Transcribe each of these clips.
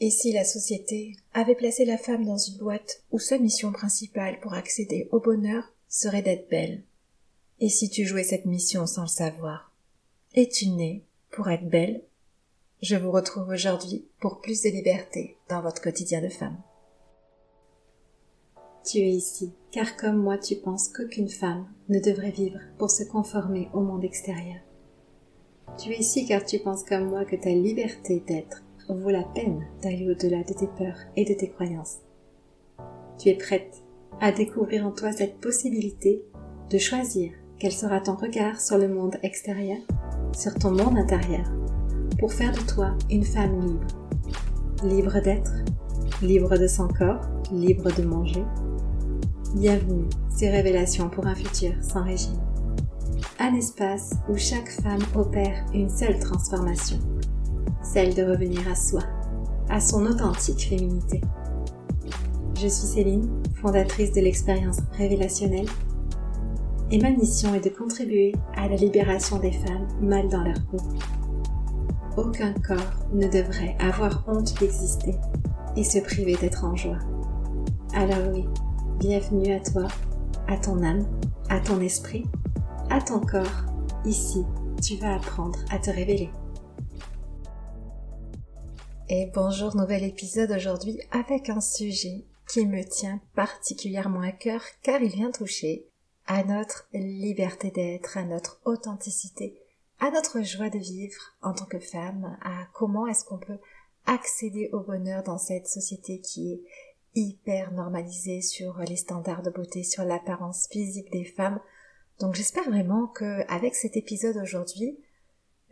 Et si la société avait placé la femme dans une boîte où sa mission principale pour accéder au bonheur serait d'être belle? Et si tu jouais cette mission sans le savoir? Es-tu née pour être belle? Je vous retrouve aujourd'hui pour plus de liberté dans votre quotidien de femme. Tu es ici, car comme moi tu penses qu'aucune femme ne devrait vivre pour se conformer au monde extérieur. Tu es ici car tu penses comme moi que ta liberté d'être vaut la peine d'aller au-delà de tes peurs et de tes croyances. Tu es prête à découvrir en toi cette possibilité de choisir quel sera ton regard sur le monde extérieur, sur ton monde intérieur, pour faire de toi une femme libre. Libre d'être, libre de son corps, libre de manger, Bienvenue, ces révélations pour un futur sans régime. Un espace où chaque femme opère une seule transformation, celle de revenir à soi, à son authentique féminité. Je suis Céline, fondatrice de l'expérience révélationnelle, et ma mission est de contribuer à la libération des femmes mal dans leur peau. Aucun corps ne devrait avoir honte d'exister et se priver d'être en joie. Alors oui, Bienvenue à toi, à ton âme, à ton esprit, à ton corps. Ici, tu vas apprendre à te révéler. Et bonjour, nouvel épisode aujourd'hui avec un sujet qui me tient particulièrement à cœur car il vient toucher à notre liberté d'être, à notre authenticité, à notre joie de vivre en tant que femme, à comment est-ce qu'on peut accéder au bonheur dans cette société qui est hyper normalisé sur les standards de beauté, sur l'apparence physique des femmes. Donc j'espère vraiment que avec cet épisode aujourd'hui,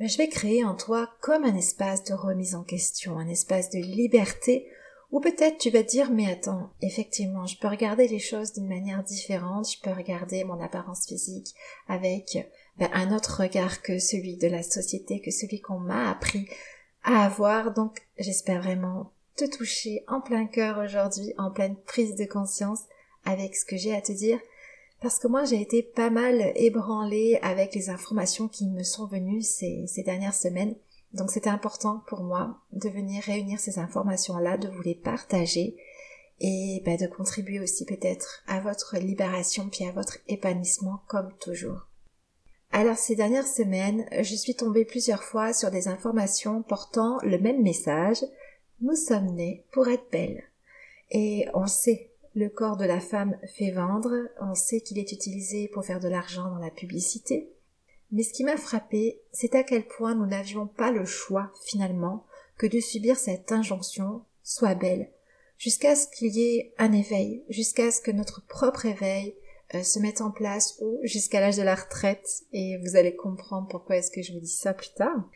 ben, je vais créer en toi comme un espace de remise en question, un espace de liberté ou peut-être tu vas dire mais attends, effectivement, je peux regarder les choses d'une manière différente, je peux regarder mon apparence physique avec ben, un autre regard que celui de la société, que celui qu'on m'a appris à avoir. Donc j'espère vraiment te toucher en plein cœur aujourd'hui, en pleine prise de conscience avec ce que j'ai à te dire, parce que moi j'ai été pas mal ébranlée avec les informations qui me sont venues ces, dernières semaines. Donc c'était important pour moi de venir réunir ces informations-là, de vous les partager et bah, de contribuer aussi peut-être à votre libération puis à votre épanouissement comme toujours. Alors ces dernières semaines, je suis tombée plusieurs fois sur des informations portant le même message, nous sommes nés pour être belles. Et on sait, le corps de la femme fait vendre, on sait qu'il est utilisé pour faire de l'argent dans la publicité. Mais ce qui m'a frappé, c'est à quel point nous n'avions pas le choix, finalement, que de subir cette injonction, sois belle, jusqu'à ce qu'il y ait un éveil, jusqu'à ce que notre propre éveil euh, se mette en place ou jusqu'à l'âge de la retraite, et vous allez comprendre pourquoi est-ce que je vous dis ça plus tard.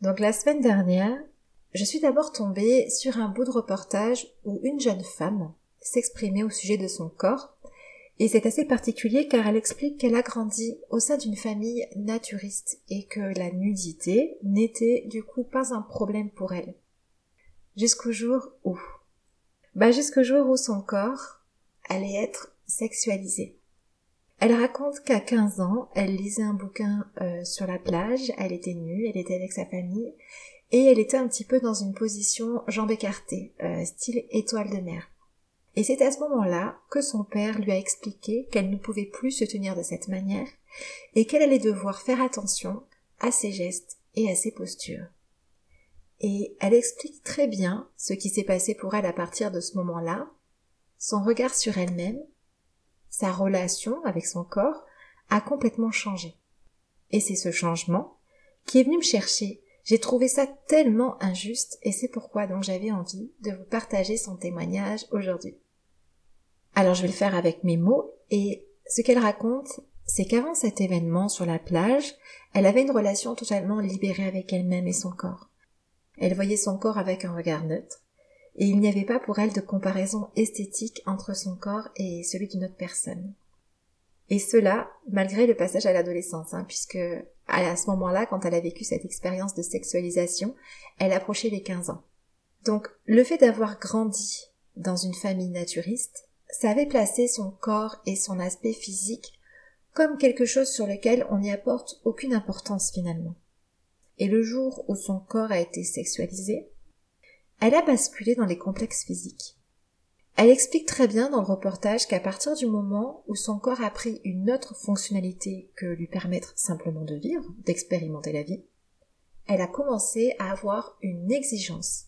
Donc la semaine dernière, je suis d'abord tombée sur un bout de reportage où une jeune femme s'exprimait au sujet de son corps, et c'est assez particulier car elle explique qu'elle a grandi au sein d'une famille naturiste et que la nudité n'était du coup pas un problème pour elle. Jusqu'au jour où? Bah jusqu'au jour où son corps allait être sexualisé. Elle raconte qu'à 15 ans, elle lisait un bouquin euh, sur la plage, elle était nue, elle était avec sa famille, et elle était un petit peu dans une position jambes écartées, euh, style étoile de mer. Et c'est à ce moment-là que son père lui a expliqué qu'elle ne pouvait plus se tenir de cette manière et qu'elle allait devoir faire attention à ses gestes et à ses postures. Et elle explique très bien ce qui s'est passé pour elle à partir de ce moment-là, son regard sur elle-même, sa relation avec son corps a complètement changé. Et c'est ce changement qui est venu me chercher j'ai trouvé ça tellement injuste et c'est pourquoi donc j'avais envie de vous partager son témoignage aujourd'hui. Alors je vais le faire avec mes mots et ce qu'elle raconte, c'est qu'avant cet événement sur la plage, elle avait une relation totalement libérée avec elle-même et son corps. Elle voyait son corps avec un regard neutre, et il n'y avait pas pour elle de comparaison esthétique entre son corps et celui d'une autre personne. Et cela, malgré le passage à l'adolescence, hein, puisque à ce moment-là, quand elle a vécu cette expérience de sexualisation, elle approchait les 15 ans. Donc, le fait d'avoir grandi dans une famille naturiste, ça avait placé son corps et son aspect physique comme quelque chose sur lequel on n'y apporte aucune importance finalement. Et le jour où son corps a été sexualisé, elle a basculé dans les complexes physiques. Elle explique très bien dans le reportage qu'à partir du moment où son corps a pris une autre fonctionnalité que lui permettre simplement de vivre, d'expérimenter la vie, elle a commencé à avoir une exigence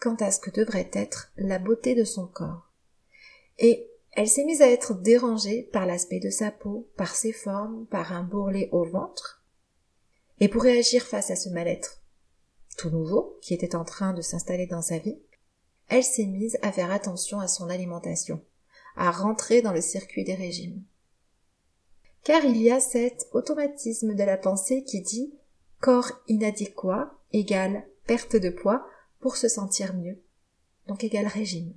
quant à ce que devrait être la beauté de son corps. Et elle s'est mise à être dérangée par l'aspect de sa peau, par ses formes, par un bourrelet au ventre. Et pour réagir face à ce mal-être tout nouveau qui était en train de s'installer dans sa vie, elle s'est mise à faire attention à son alimentation, à rentrer dans le circuit des régimes. Car il y a cet automatisme de la pensée qui dit corps inadéquat égale perte de poids pour se sentir mieux, donc égale régime.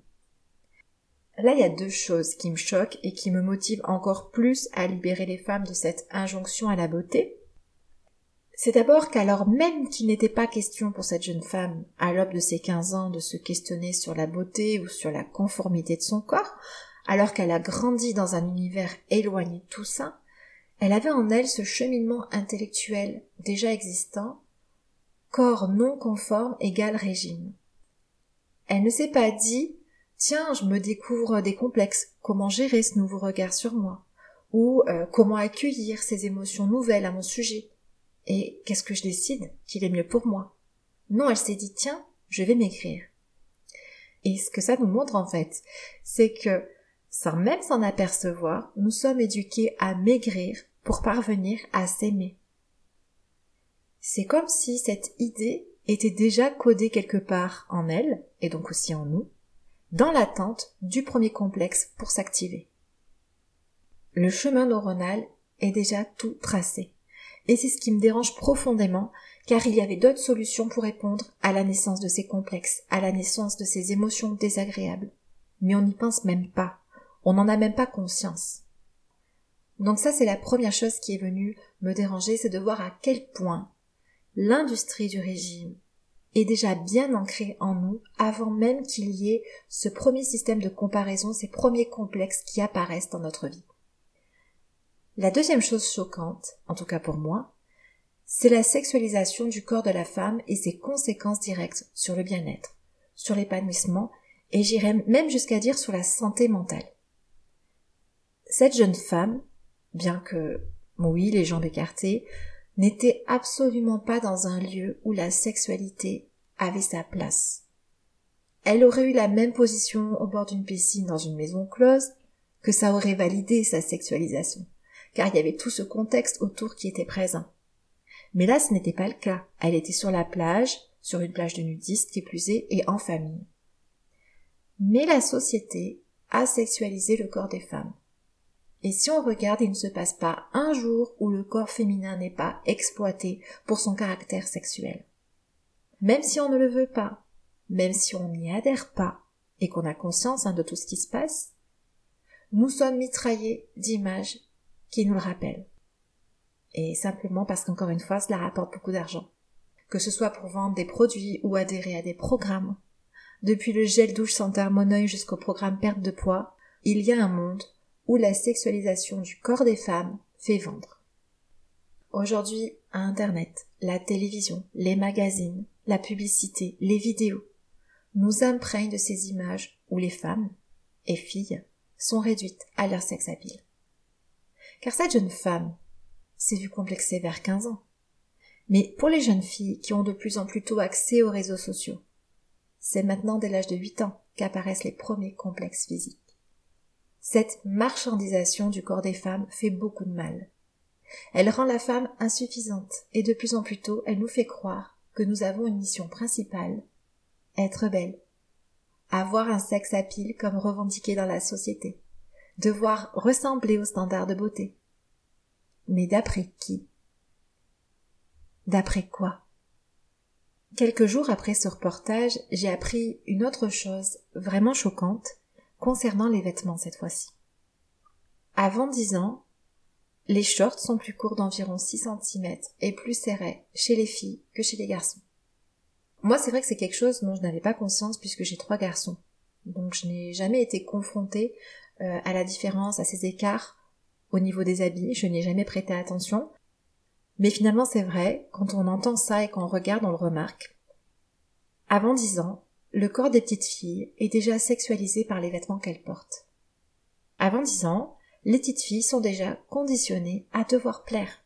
Là, il y a deux choses qui me choquent et qui me motivent encore plus à libérer les femmes de cette injonction à la beauté. C'est d'abord qu'alors même qu'il n'était pas question pour cette jeune femme, à l'aube de ses 15 ans, de se questionner sur la beauté ou sur la conformité de son corps, alors qu'elle a grandi dans un univers éloigné de tout ça, elle avait en elle ce cheminement intellectuel déjà existant, corps non conforme égale régime. Elle ne s'est pas dit Tiens, je me découvre des complexes, comment gérer ce nouveau regard sur moi, ou euh, comment accueillir ces émotions nouvelles à mon sujet, et qu'est-ce que je décide qu'il est mieux pour moi? Non, elle s'est dit Tiens, je vais m'écrire. Et ce que ça nous montre en fait, c'est que, sans même s'en apercevoir, nous sommes éduqués à maigrir pour parvenir à s'aimer. C'est comme si cette idée était déjà codée quelque part en elle, et donc aussi en nous, dans l'attente du premier complexe pour s'activer. Le chemin neuronal est déjà tout tracé. Et c'est ce qui me dérange profondément, car il y avait d'autres solutions pour répondre à la naissance de ces complexes, à la naissance de ces émotions désagréables. Mais on n'y pense même pas. On n'en a même pas conscience. Donc ça, c'est la première chose qui est venue me déranger, c'est de voir à quel point l'industrie du régime est déjà bien ancrée en nous avant même qu'il y ait ce premier système de comparaison, ces premiers complexes qui apparaissent dans notre vie. La deuxième chose choquante, en tout cas pour moi, c'est la sexualisation du corps de la femme et ses conséquences directes sur le bien-être, sur l'épanouissement et j'irais même jusqu'à dire sur la santé mentale. Cette jeune femme bien que, oui, les jambes écartées, n'était absolument pas dans un lieu où la sexualité avait sa place. Elle aurait eu la même position au bord d'une piscine dans une maison close que ça aurait validé sa sexualisation, car il y avait tout ce contexte autour qui était présent. Mais là, ce n'était pas le cas. Elle était sur la plage, sur une plage de nudistes qui plus est, et en famille. Mais la société a sexualisé le corps des femmes. Et si on regarde, il ne se passe pas un jour où le corps féminin n'est pas exploité pour son caractère sexuel. Même si on ne le veut pas, même si on n'y adhère pas, et qu'on a conscience hein, de tout ce qui se passe, nous sommes mitraillés d'images qui nous le rappellent. Et simplement parce qu'encore une fois, cela rapporte beaucoup d'argent. Que ce soit pour vendre des produits ou adhérer à des programmes. Depuis le gel douche sans thermoneuil jusqu'au programme perte de poids, il y a un monde où la sexualisation du corps des femmes fait vendre. Aujourd'hui, Internet, la télévision, les magazines, la publicité, les vidéos nous imprègnent de ces images où les femmes et filles sont réduites à leur sexe habile. Car cette jeune femme s'est vue complexée vers 15 ans. Mais pour les jeunes filles qui ont de plus en plus tôt accès aux réseaux sociaux, c'est maintenant dès l'âge de 8 ans qu'apparaissent les premiers complexes physiques. Cette marchandisation du corps des femmes fait beaucoup de mal. Elle rend la femme insuffisante et de plus en plus tôt elle nous fait croire que nous avons une mission principale être belle, avoir un sexe à pile comme revendiqué dans la société, devoir ressembler aux standards de beauté. Mais d'après qui? D'après quoi? Quelques jours après ce reportage, j'ai appris une autre chose vraiment choquante concernant les vêtements cette fois-ci. Avant dix ans, les shorts sont plus courts d'environ 6 cm et plus serrés chez les filles que chez les garçons. Moi, c'est vrai que c'est quelque chose dont je n'avais pas conscience puisque j'ai trois garçons. Donc je n'ai jamais été confrontée euh, à la différence, à ces écarts au niveau des habits, je n'ai jamais prêté attention. Mais finalement c'est vrai, quand on entend ça et qu'on regarde, on le remarque. Avant dix ans, le corps des petites filles est déjà sexualisé par les vêtements qu'elles portent. Avant dix ans, les petites filles sont déjà conditionnées à devoir plaire.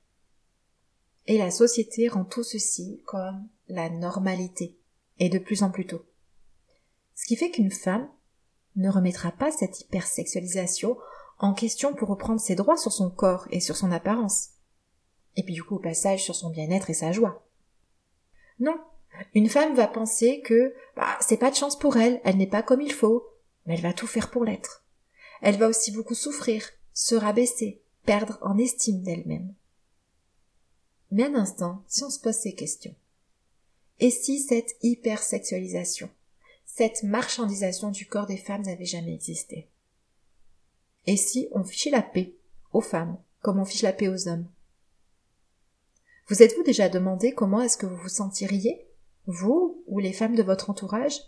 Et la société rend tout ceci comme la normalité, et de plus en plus tôt. Ce qui fait qu'une femme ne remettra pas cette hypersexualisation en question pour reprendre ses droits sur son corps et sur son apparence. Et puis du coup au passage sur son bien-être et sa joie. Non. Une femme va penser que bah, c'est pas de chance pour elle, elle n'est pas comme il faut, mais elle va tout faire pour l'être. Elle va aussi beaucoup souffrir, se rabaisser, perdre en estime d'elle-même. Mais un instant, si on se pose ces questions. Et si cette hypersexualisation, cette marchandisation du corps des femmes n'avait jamais existé? Et si on fichait la paix aux femmes, comme on fiche la paix aux hommes? Vous êtes-vous déjà demandé comment est-ce que vous vous sentiriez, vous ou les femmes de votre entourage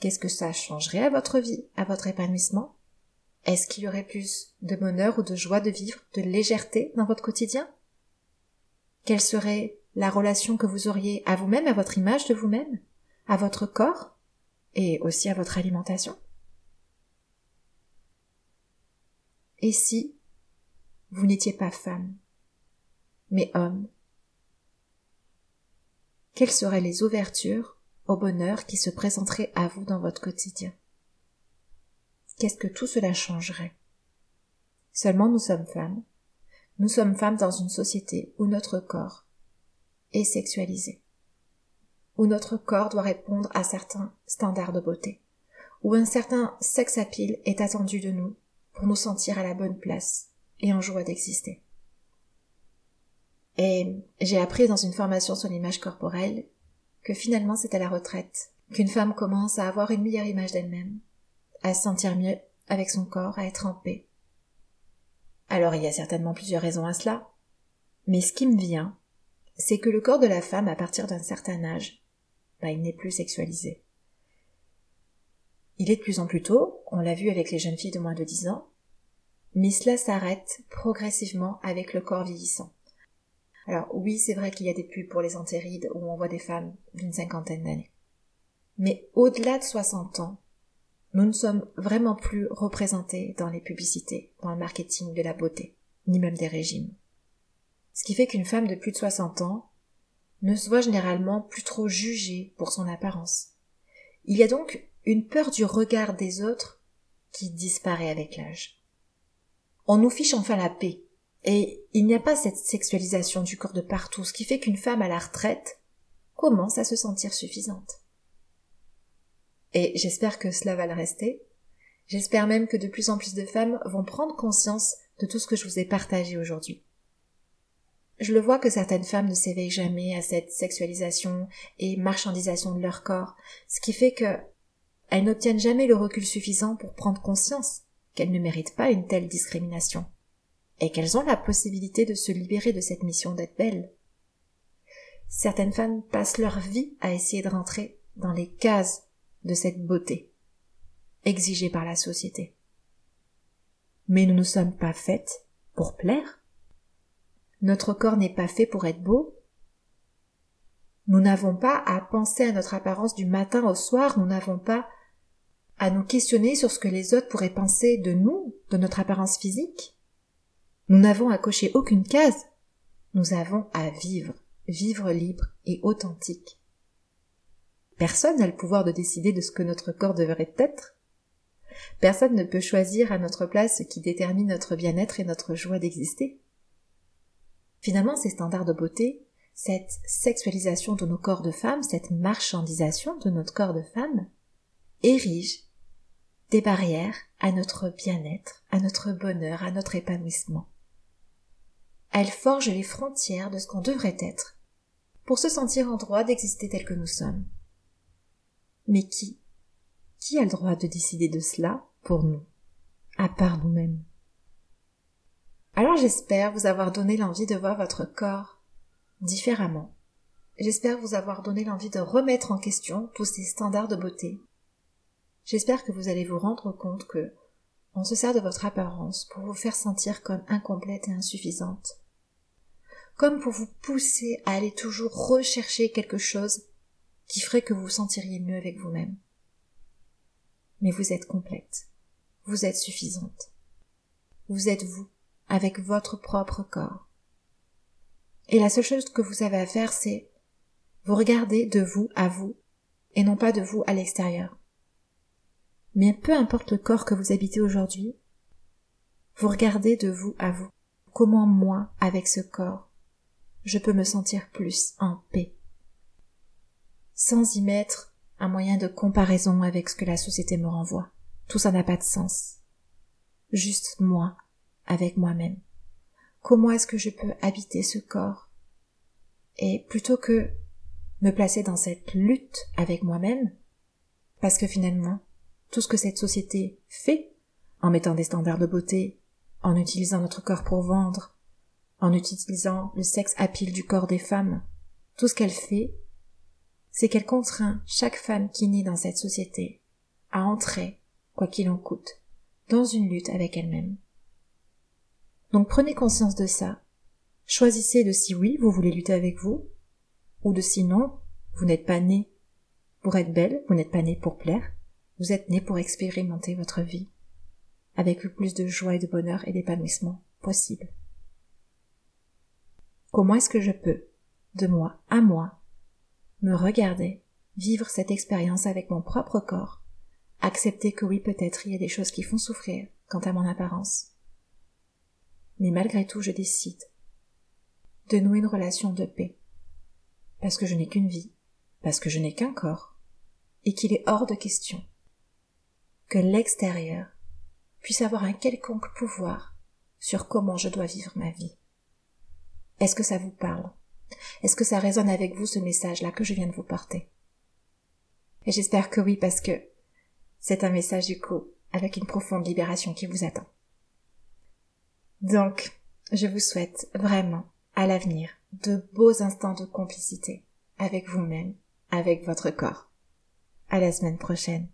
Qu'est-ce que ça changerait à votre vie, à votre épanouissement? Est-ce qu'il y aurait plus de bonheur ou de joie de vivre, de légèreté dans votre quotidien? Quelle serait la relation que vous auriez à vous-même, à votre image de vous-même, à votre corps et aussi à votre alimentation? Et si vous n'étiez pas femme, mais homme? Quelles seraient les ouvertures au bonheur qui se présenteraient à vous dans votre quotidien? Qu'est-ce que tout cela changerait? Seulement nous sommes femmes. Nous sommes femmes dans une société où notre corps est sexualisé où notre corps doit répondre à certains standards de beauté, où un certain sex appeal est attendu de nous pour nous sentir à la bonne place et en joie d'exister. Et j'ai appris dans une formation sur l'image corporelle que finalement c'est à la retraite qu'une femme commence à avoir une meilleure image d'elle-même, à se sentir mieux avec son corps, à être en paix. Alors il y a certainement plusieurs raisons à cela, mais ce qui me vient, c'est que le corps de la femme à partir d'un certain âge bah, il n'est plus sexualisé. Il est de plus en plus tôt, on l'a vu avec les jeunes filles de moins de 10 ans, mais cela s'arrête progressivement avec le corps vieillissant. Alors oui, c'est vrai qu'il y a des pubs pour les antérides où on voit des femmes d'une cinquantaine d'années. Mais au-delà de 60 ans, nous ne sommes vraiment plus représentés dans les publicités, dans le marketing de la beauté, ni même des régimes. Ce qui fait qu'une femme de plus de 60 ans ne se voit généralement plus trop jugée pour son apparence. Il y a donc une peur du regard des autres qui disparaît avec l'âge. On nous fiche enfin la paix, et il n'y a pas cette sexualisation du corps de partout, ce qui fait qu'une femme à la retraite commence à se sentir suffisante. Et j'espère que cela va le rester. J'espère même que de plus en plus de femmes vont prendre conscience de tout ce que je vous ai partagé aujourd'hui. Je le vois que certaines femmes ne s'éveillent jamais à cette sexualisation et marchandisation de leur corps, ce qui fait que elles n'obtiennent jamais le recul suffisant pour prendre conscience qu'elles ne méritent pas une telle discrimination, et qu'elles ont la possibilité de se libérer de cette mission d'être belles. Certaines femmes passent leur vie à essayer de rentrer dans les cases de cette beauté, exigée par la société. Mais nous ne sommes pas faites pour plaire. Notre corps n'est pas fait pour être beau. Nous n'avons pas à penser à notre apparence du matin au soir, nous n'avons pas à nous questionner sur ce que les autres pourraient penser de nous, de notre apparence physique. Nous n'avons à cocher aucune case. Nous avons à vivre, vivre libre et authentique. Personne n'a le pouvoir de décider de ce que notre corps devrait être. Personne ne peut choisir à notre place ce qui détermine notre bien-être et notre joie d'exister. Finalement, ces standards de beauté, cette sexualisation de nos corps de femmes, cette marchandisation de notre corps de femme, érigent des barrières à notre bien-être, à notre bonheur, à notre épanouissement. Elles forgent les frontières de ce qu'on devrait être pour se sentir en droit d'exister tel que nous sommes. Mais qui Qui a le droit de décider de cela pour nous, à part nous-mêmes? Alors j'espère vous avoir donné l'envie de voir votre corps différemment. J'espère vous avoir donné l'envie de remettre en question tous ces standards de beauté. J'espère que vous allez vous rendre compte que on se sert de votre apparence pour vous faire sentir comme incomplète et insuffisante. Comme pour vous pousser à aller toujours rechercher quelque chose qui ferait que vous vous sentiriez mieux avec vous-même. Mais vous êtes complète. Vous êtes suffisante. Vous êtes vous, avec votre propre corps. Et la seule chose que vous avez à faire, c'est vous regarder de vous à vous, et non pas de vous à l'extérieur. Mais peu importe le corps que vous habitez aujourd'hui, vous regardez de vous à vous. Comment moi, avec ce corps, je peux me sentir plus en paix sans y mettre un moyen de comparaison avec ce que la société me renvoie. Tout ça n'a pas de sens. Juste moi, avec moi-même. Comment est-ce que je peux habiter ce corps? Et plutôt que me placer dans cette lutte avec moi-même, parce que finalement, tout ce que cette société fait, en mettant des standards de beauté, en utilisant notre corps pour vendre, en utilisant le sexe à pile du corps des femmes, tout ce qu'elle fait, c'est qu'elle contraint chaque femme qui naît dans cette société à entrer, quoi qu'il en coûte, dans une lutte avec elle-même. Donc prenez conscience de ça. Choisissez de si oui, vous voulez lutter avec vous, ou de si non, vous n'êtes pas né pour être belle, vous n'êtes pas né pour plaire, vous êtes né pour expérimenter votre vie, avec le plus de joie et de bonheur et d'épanouissement possible. Comment est-ce que je peux, de moi à moi, me regarder, vivre cette expérience avec mon propre corps, accepter que oui peut-être il y a des choses qui font souffrir quant à mon apparence. Mais malgré tout je décide de nouer une relation de paix, parce que je n'ai qu'une vie, parce que je n'ai qu'un corps, et qu'il est hors de question que l'extérieur puisse avoir un quelconque pouvoir sur comment je dois vivre ma vie. Est-ce que ça vous parle? Est-ce que ça résonne avec vous ce message-là que je viens de vous porter? Et j'espère que oui parce que c'est un message du coup avec une profonde libération qui vous attend. Donc, je vous souhaite vraiment à l'avenir de beaux instants de complicité avec vous-même, avec votre corps. À la semaine prochaine.